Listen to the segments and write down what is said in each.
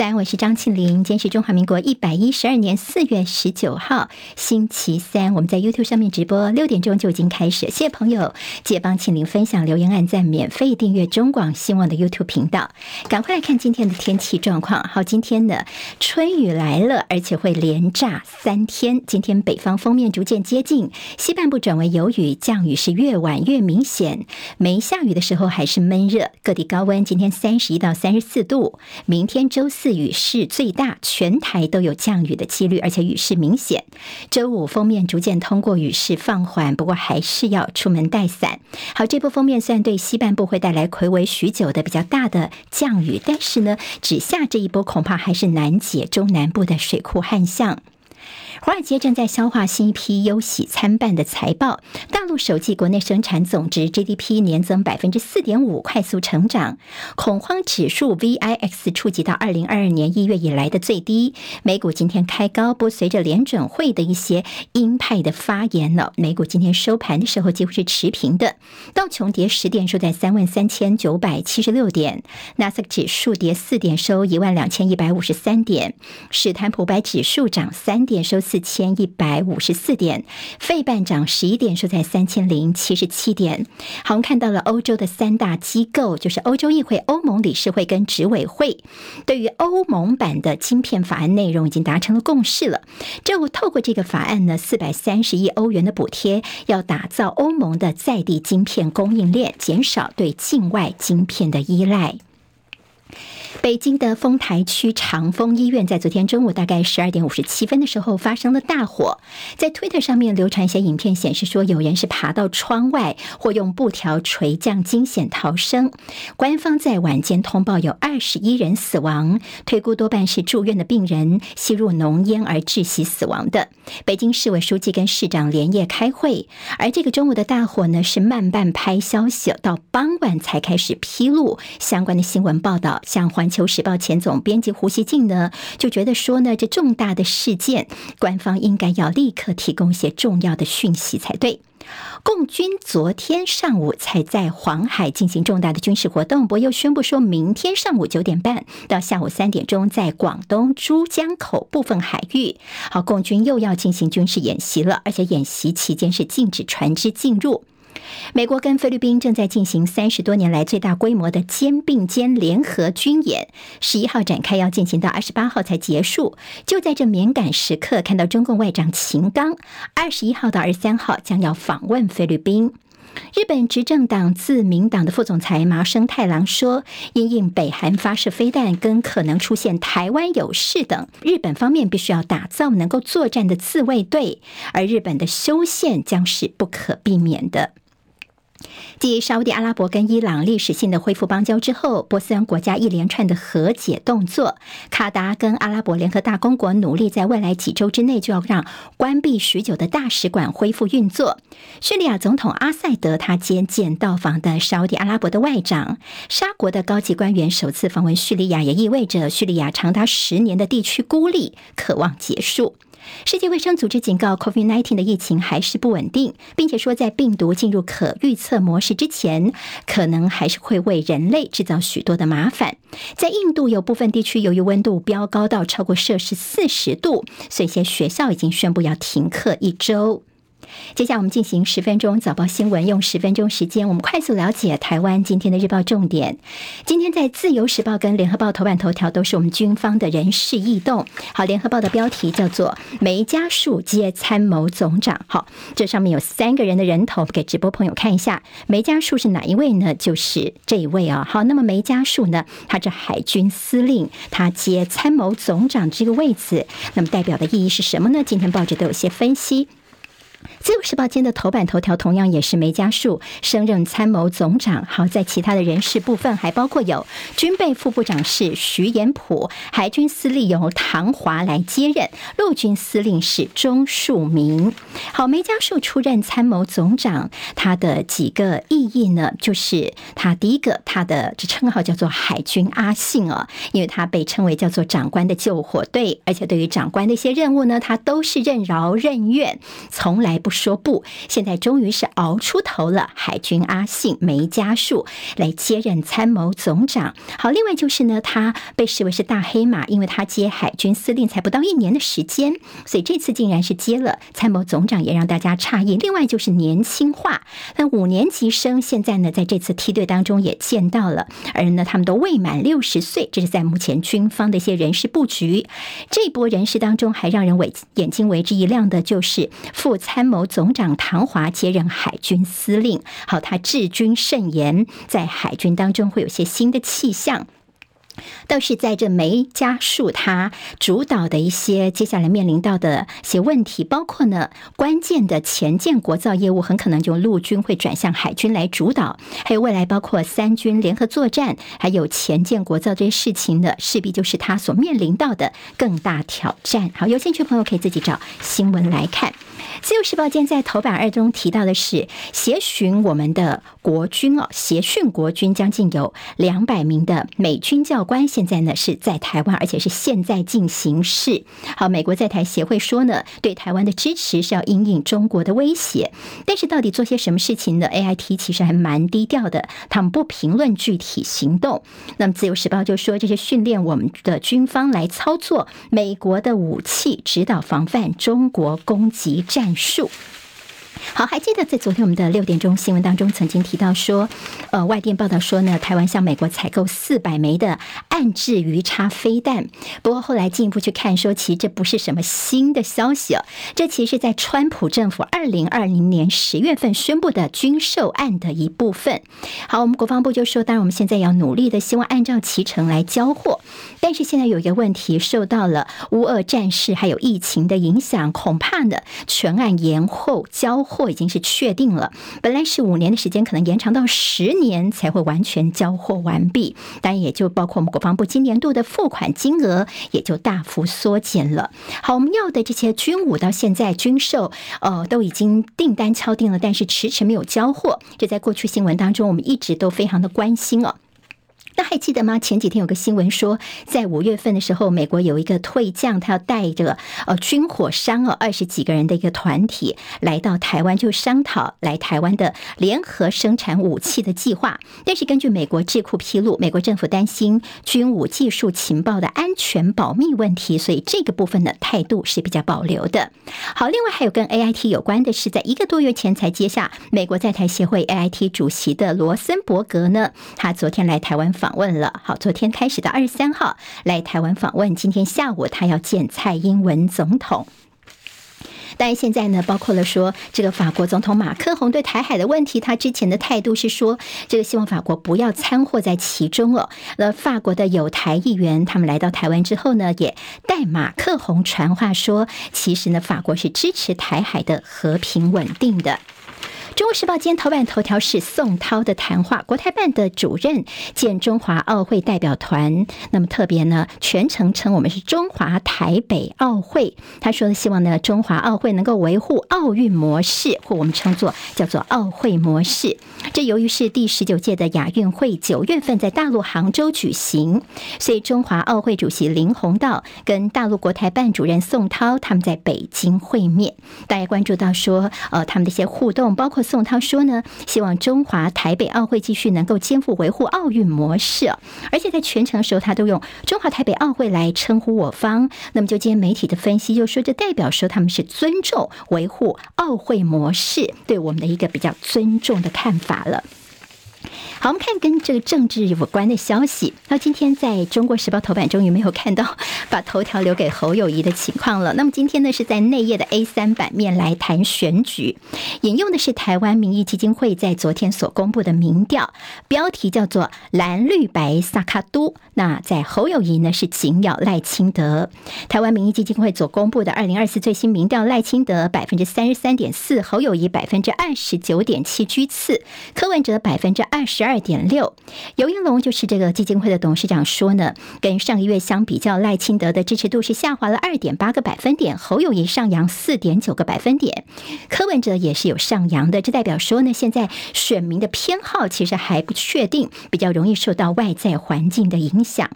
三，我是张庆玲。今天是中华民国一百一十二年四月十九号，星期三。我们在 YouTube 上面直播，六点钟就已经开始。谢谢朋友，记得帮庆玲分享、留言、按赞、免费订阅中广新闻的 YouTube 频道。赶快来看今天的天气状况。好，今天的春雨来了，而且会连炸三天。今天北方锋面逐渐接近，西半部转为有雨，降雨是越晚越明显。没下雨的时候还是闷热，各地高温。今天三十一到三十四度，明天周四。雨势最大，全台都有降雨的几率，而且雨势明显。周五封面逐渐通过，雨势放缓，不过还是要出门带伞。好，这波封面虽然对西半部会带来睽违许久的比较大的降雨，但是呢，只下这一波，恐怕还是难解中南部的水库旱象。华尔街正在消化新一批忧喜参半的财报。大陆首季国内生产总值 GDP 年增百分之四点五，快速成长。恐慌指数 VIX 触及到二零二二年一月以来的最低。美股今天开高，不随着联准会的一些鹰派的发言呢，美股今天收盘的时候几乎是持平的。道琼跌十点，收在三万三千九百七十六点。纳斯达克指数跌四点，收一万两千一百五十三点。史坦普白指数涨三点，收。四千一百五十四点，费半涨十一点，收在三千零七十七点。好，我们看到了欧洲的三大机构，就是欧洲议会、欧盟理事会跟执委会，对于欧盟版的晶片法案内容已经达成了共识了。这透过这个法案呢，四百三十亿欧元的补贴，要打造欧盟的在地晶片供应链，减少对境外晶片的依赖。北京的丰台区长峰医院在昨天中午大概十二点五十七分的时候发生了大火，在推特上面流传一些影片，显示说有人是爬到窗外或用布条垂降惊险逃生。官方在晚间通报有二十一人死亡，推估多半是住院的病人吸入浓烟而窒息死亡的。北京市委书记跟市长连夜开会，而这个中午的大火呢是慢半拍消息，到傍晚才开始披露相关的新闻报道，像环。《环球时报》前总编辑胡锡进呢，就觉得说呢，这重大的事件，官方应该要立刻提供一些重要的讯息才对。共军昨天上午才在黄海进行重大的军事活动，不过又宣布说明天上午九点半到下午三点钟，在广东珠江口部分海域，好，共军又要进行军事演习了，而且演习期间是禁止船只进入。美国跟菲律宾正在进行三十多年来最大规模的肩并肩联合军演，十一号展开，要进行到二十八号才结束。就在这敏感时刻，看到中共外长秦刚二十一号到二十三号将要访问菲律宾。日本执政党自民党的副总裁麻生太郎说，因应北韩发射飞弹跟可能出现台湾有事等，日本方面必须要打造能够作战的自卫队，而日本的修宪将是不可避免的。继沙乌地阿拉伯跟伊朗历史性的恢复邦交之后，波斯湾国家一连串的和解动作，卡达跟阿拉伯联合大公国努力在未来几周之内就要让关闭许久的大使馆恢复运作。叙利亚总统阿塞德他接见到访的沙乌地阿拉伯的外长，沙国的高级官员首次访问叙利亚，也意味着叙利亚长达十年的地区孤立渴望结束。世界卫生组织警告，COVID-19 的疫情还是不稳定，并且说，在病毒进入可预测模式之前，可能还是会为人类制造许多的麻烦。在印度，有部分地区由于温度飙高到超过摄氏四十度，所以一些学校已经宣布要停课一周。接下来我们进行十分钟早报新闻，用十分钟时间，我们快速了解台湾今天的日报重点。今天在自由时报跟联合报头版头条都是我们军方的人事异动。好，联合报的标题叫做“梅家树接参谋总长”。好，这上面有三个人的人头，给直播朋友看一下。梅家树是哪一位呢？就是这一位啊。好，那么梅家树呢，他是海军司令，他接参谋总长这个位置，那么代表的意义是什么呢？今天报纸都有些分析。自由时报今天的头版头条同样也是梅家树升任参谋总长。好，在其他的人事部分，还包括有军备副部长是徐延甫，海军司令由唐华来接任，陆军司令是钟树明。好，梅家树出任参谋总长，他的几个意义呢？就是他第一个，他的这称号叫做海军阿信哦，因为他被称为叫做长官的救火队，而且对于长官的一些任务呢，他都是任劳任怨，从来不。说不，现在终于是熬出头了。海军阿信梅家树来接任参谋总长。好，另外就是呢，他被视为是大黑马，因为他接海军司令才不到一年的时间，所以这次竟然是接了参谋总长，也让大家诧异。另外就是年轻化，那五年级生现在呢，在这次梯队当中也见到了，而呢，他们都未满六十岁，这是在目前军方的一些人事布局。这波人事当中，还让人为眼睛为之一亮的，就是副参谋总长唐华接任海军司令。好，他治军慎严，在海军当中会有些新的气象。倒是在这梅加树，他主导的一些接下来面临到的一些问题，包括呢，关键的前舰国造业务很可能就陆军会转向海军来主导，还有未来包括三军联合作战，还有前舰国造这些事情呢，势必就是他所面临到的更大挑战。好，有兴趣朋友可以自己找新闻来看。自由时报今天在头版二中提到的是，协训我们的国军哦，协训国军将近有两百名的美军教官，现在呢是在台湾，而且是现在进行式。好，美国在台协会说呢，对台湾的支持是要因应中国的威胁，但是到底做些什么事情呢？AIT 其实还蛮低调的，他们不评论具体行动。那么自由时报就说，这是训练我们的军方来操作美国的武器，指导防范中国攻击战。术。好，还记得在昨天我们的六点钟新闻当中曾经提到说，呃，外电报道说呢，台湾向美国采购四百枚的暗制鱼叉飞弹。不过后来进一步去看，说其实这不是什么新的消息哦，这其实是在川普政府二零二零年十月份宣布的军售案的一部分。好，我们国防部就说，当然我们现在要努力的，希望按照期程来交货。但是现在有一个问题，受到了乌俄战事还有疫情的影响，恐怕呢全案延后交货已经是确定了。本来是五年的时间，可能延长到十年才会完全交货完毕。当然也就包括我们国防部今年度的付款金额也就大幅缩减了。好，我们要的这些军武到现在军售，呃，都已经订单敲定了，但是迟迟没有交货。这在过去新闻当中，我们一直都非常的关心哦。那还记得吗？前几天有个新闻说，在五月份的时候，美国有一个退将，他要带着呃军火商哦二十几个人的一个团体来到台湾，就商讨来台湾的联合生产武器的计划。但是根据美国智库披露，美国政府担心军武技术情报的安全保密问题，所以这个部分的态度是比较保留的。好，另外还有跟 AIT 有关的是，在一个多月前才接下美国在台协会 AIT 主席的罗森伯格呢，他昨天来台湾访访问了，好，昨天开始到二十三号来台湾访问，今天下午他要见蔡英文总统。但现在呢，包括了说这个法国总统马克宏对台海的问题，他之前的态度是说，这个希望法国不要掺和在其中哦。那法国的有台议员他们来到台湾之后呢，也代马克宏传话说，其实呢，法国是支持台海的和平稳定的。中国时报今天头版头条是宋涛的谈话，国台办的主任见中华奥会代表团，那么特别呢，全程称我们是中华台北奥会。他说希望呢，中华奥会能够维护奥运模式，或我们称作叫做奥会模式。这由于是第十九届的亚运会九月份在大陆杭州举行，所以中华奥会主席林鸿道跟大陆国台办主任宋涛他们在北京会面。大家关注到说，呃，他们的一些互动，包括。宋涛说呢，希望中华台北奥会继续能够肩负维护奥运模式，而且在全程的时候，他都用中华台北奥会来称呼我方。那么，就今天媒体的分析，就说这代表说他们是尊重维护奥会模式，对我们的一个比较尊重的看法了。好，我们看跟这个政治有关的消息。那今天在中国时报头版终于没有看到 把头条留给侯友谊的情况了。那么今天呢，是在内页的 A 三版面来谈选举，引用的是台湾民意基金会在昨天所公布的民调，标题叫做“蓝绿白萨卡都”。那在侯友谊呢是紧咬赖清德。台湾民意基金会所公布的二零二四最新民调，赖清德百分之三十三点四，侯友谊百分之二十九点七居次，柯文哲百分之二十二。二点六，游应龙就是这个基金会的董事长说呢，跟上个月相比较，赖清德的支持度是下滑了二点八个百分点，侯友谊上扬四点九个百分点，柯文哲也是有上扬的，这代表说呢，现在选民的偏好其实还不确定，比较容易受到外在环境的影响。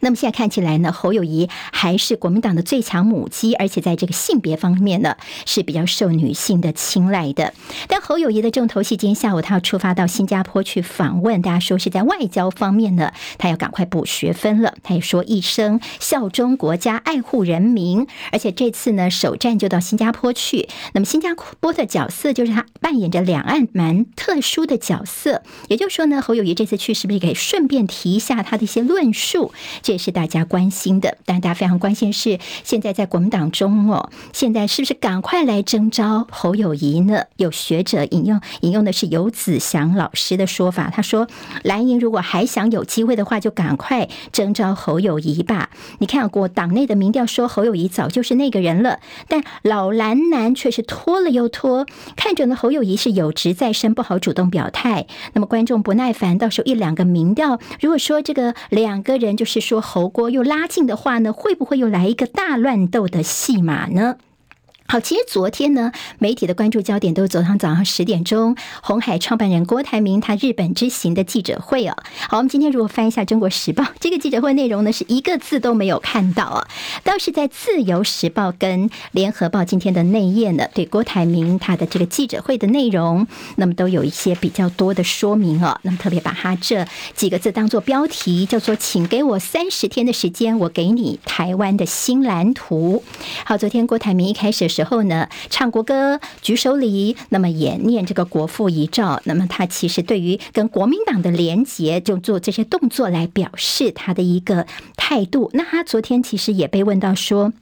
那么现在看起来呢，侯友谊还是国民党的最强母鸡，而且在这个性别方面呢是比较受女性的青睐的。但侯友谊的重头戏，今天下午他要出发到新加坡去访问，大家说是在外交方面呢，他要赶快补学分了。他也说一生效忠国家，爱护人民，而且这次呢首站就到新加坡去。那么新加坡的角色就是他扮演着两岸蛮特殊的角色，也就是说呢，侯友谊这次去是不是可以顺便提一下他的一些论述？这也是大家关心的，但大家非常关心是现在在国民党中哦，现在是不是赶快来征召侯友谊呢？有学者引用引用的是游子祥老师的说法，他说蓝营如果还想有机会的话，就赶快征召侯友谊吧。你看过党内的民调说侯友谊早就是那个人了，但老蓝男却是拖了又拖，看准了侯友谊是有职在身，不好主动表态。那么观众不耐烦，到时候一两个民调，如果说这个两个人就是说。侯郭又拉近的话呢，会不会又来一个大乱斗的戏码呢？好，其实昨天呢，媒体的关注焦点都是昨天早上十点钟，红海创办人郭台铭他日本之行的记者会哦。好，我们今天如果翻一下《中国时报》这个记者会内容呢，是一个字都没有看到啊。倒是在《自由时报》跟《联合报》今天的内页呢，对郭台铭他的这个记者会的内容，那么都有一些比较多的说明哦。那么特别把他这几个字当做标题，叫做“请给我三十天的时间，我给你台湾的新蓝图”。好，昨天郭台铭一开始的时候。呢，唱国歌、举手礼，那么也念这个国父遗诏。那么他其实对于跟国民党的连结，就做这些动作来表示他的一个态度。那他昨天其实也被问到说。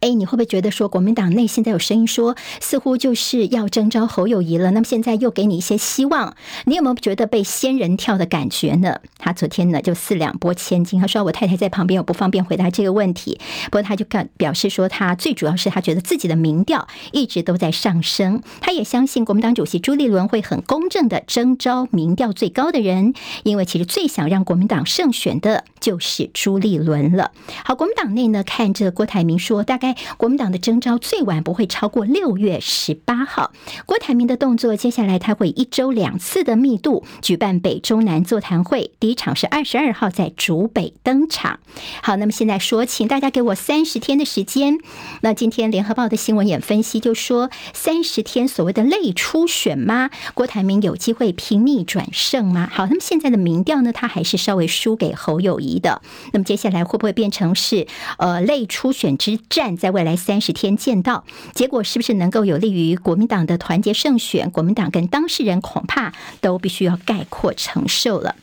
哎，你会不会觉得说国民党内现在有声音说，似乎就是要征召侯友谊了？那么现在又给你一些希望，你有没有觉得被仙人跳的感觉呢？他昨天呢就四两拨千斤，他说我太太在旁边，我不方便回答这个问题。不过他就表表示说，他最主要是他觉得自己的民调一直都在上升，他也相信国民党主席朱立伦会很公正的征召民调最高的人，因为其实最想让国民党胜选的就是朱立伦了。好，国民党内呢看着郭台铭说。大概国民党的征召最晚不会超过六月十八号。郭台铭的动作，接下来他会一周两次的密度举办北中南座谈会。第一场是二十二号在竹北登场。好，那么现在说，请大家给我三十天的时间。那今天联合报的新闻也分析，就说三十天所谓的类初选吗？郭台铭有机会平逆转胜吗？好，那么现在的民调呢，他还是稍微输给侯友谊的。那么接下来会不会变成是呃类初选之？站在未来三十天见到结果，是不是能够有利于国民党的团结胜选？国民党跟当事人恐怕都必须要概括承受了。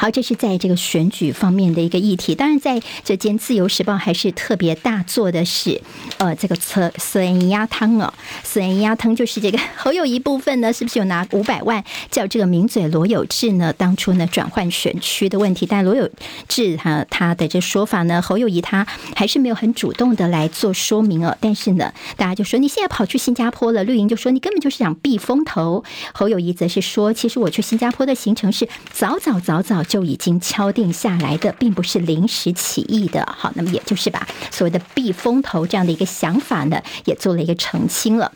好，这是在这个选举方面的一个议题。当然，在这间《自由时报》还是特别大做的是，呃，这个车孙鸭汤哦，孙鸭汤就是这个 侯友谊部分呢，是不是有拿五百万叫这个名嘴罗有志呢？当初呢转换选区的问题，但罗有志他他的这说法呢，侯友谊他还是没有很主动的来做说明哦。但是呢，大家就说你现在跑去新加坡了，绿营就说你根本就是想避风头。侯友谊则是说，其实我去新加坡的行程是早早早早。就已经敲定下来的，并不是临时起意的。好，那么也就是把所谓的避风头这样的一个想法呢，也做了一个澄清了。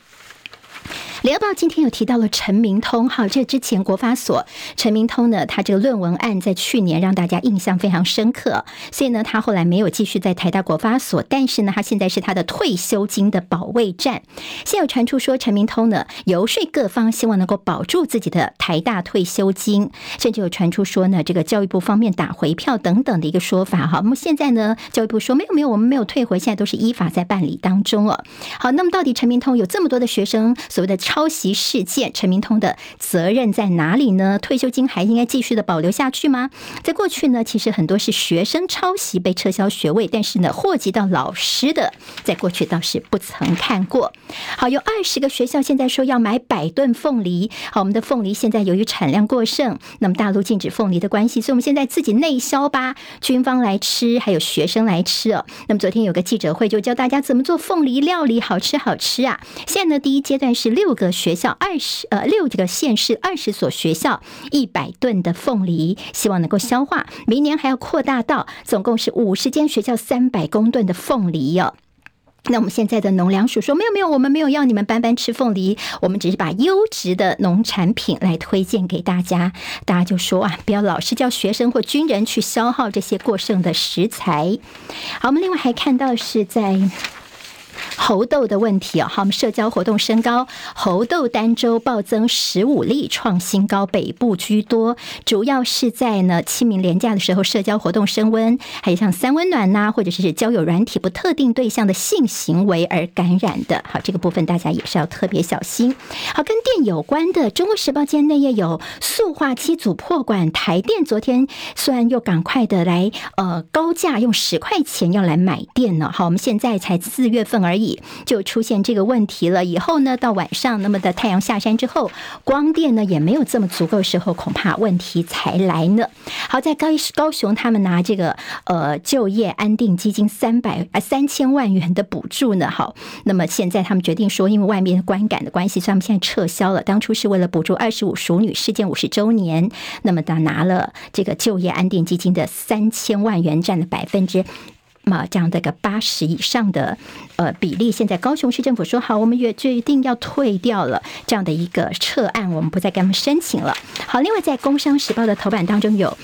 联合报今天有提到了陈明通，好，这之前国发所陈明通呢，他这个论文案在去年让大家印象非常深刻，所以呢，他后来没有继续在台大国发所，但是呢，他现在是他的退休金的保卫战。现有传出说陈明通呢游说各方，希望能够保住自己的台大退休金，甚至有传出说呢，这个教育部方面打回票等等的一个说法。好，那么现在呢，教育部说没有没有，我们没有退回，现在都是依法在办理当中哦。好，那么到底陈明通有这么多的学生所谓的？抄袭事件，陈明通的责任在哪里呢？退休金还应该继续的保留下去吗？在过去呢，其实很多是学生抄袭被撤销学位，但是呢，祸及到老师的，在过去倒是不曾看过。好，有二十个学校现在说要买百吨凤梨。好，我们的凤梨现在由于产量过剩，那么大陆禁止凤梨的关系，所以我们现在自己内销吧，军方来吃，还有学生来吃哦。那么昨天有个记者会，就教大家怎么做凤梨料理，好吃好吃啊！现在呢，第一阶段是六个。个学校二十呃六这个县市二十所学校一百吨的凤梨，希望能够消化。明年还要扩大到总共是五十间学校三百公吨的凤梨哟。那我们现在的农粮署说没有没有，我们没有要你们班班吃凤梨，我们只是把优质的农产品来推荐给大家。大家就说啊，不要老是叫学生或军人去消耗这些过剩的食材。好，我们另外还看到是在。猴痘的问题啊，好，我们社交活动升高，猴痘单周暴增十五例，创新高，北部居多，主要是在呢清明连假的时候，社交活动升温，还有像三温暖呐、或者是交友软体不特定对象的性行为而感染的，好，这个部分大家也是要特别小心。好，跟电有关的，《中国时报》今天内页有塑化机组破管，台电昨天虽然又赶快的来呃高价用十块钱要来买电呢，好，我们现在才四月份而已。就出现这个问题了。以后呢，到晚上那么的太阳下山之后，光电呢也没有这么足够时候，恐怕问题才来呢。好，在高高雄，他们拿这个呃就业安定基金三百啊三千万元的补助呢。好，那么现在他们决定说，因为外面观感的关系，所以他们现在撤销了。当初是为了补助二十五熟女事件五十周年，那么他拿了这个就业安定基金的三千万元，占了百分之。嘛，这样的一个八十以上的呃比例，现在高雄市政府说好，我们也决定要退掉了这样的一个撤案，我们不再给他们申请了。好，另外在《工商时报》的头版当中有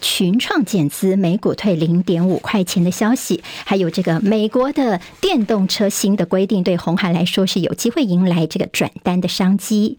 群创减资，每股退零点五块钱的消息，还有这个美国的电动车新的规定，对鸿海来说是有机会迎来这个转单的商机。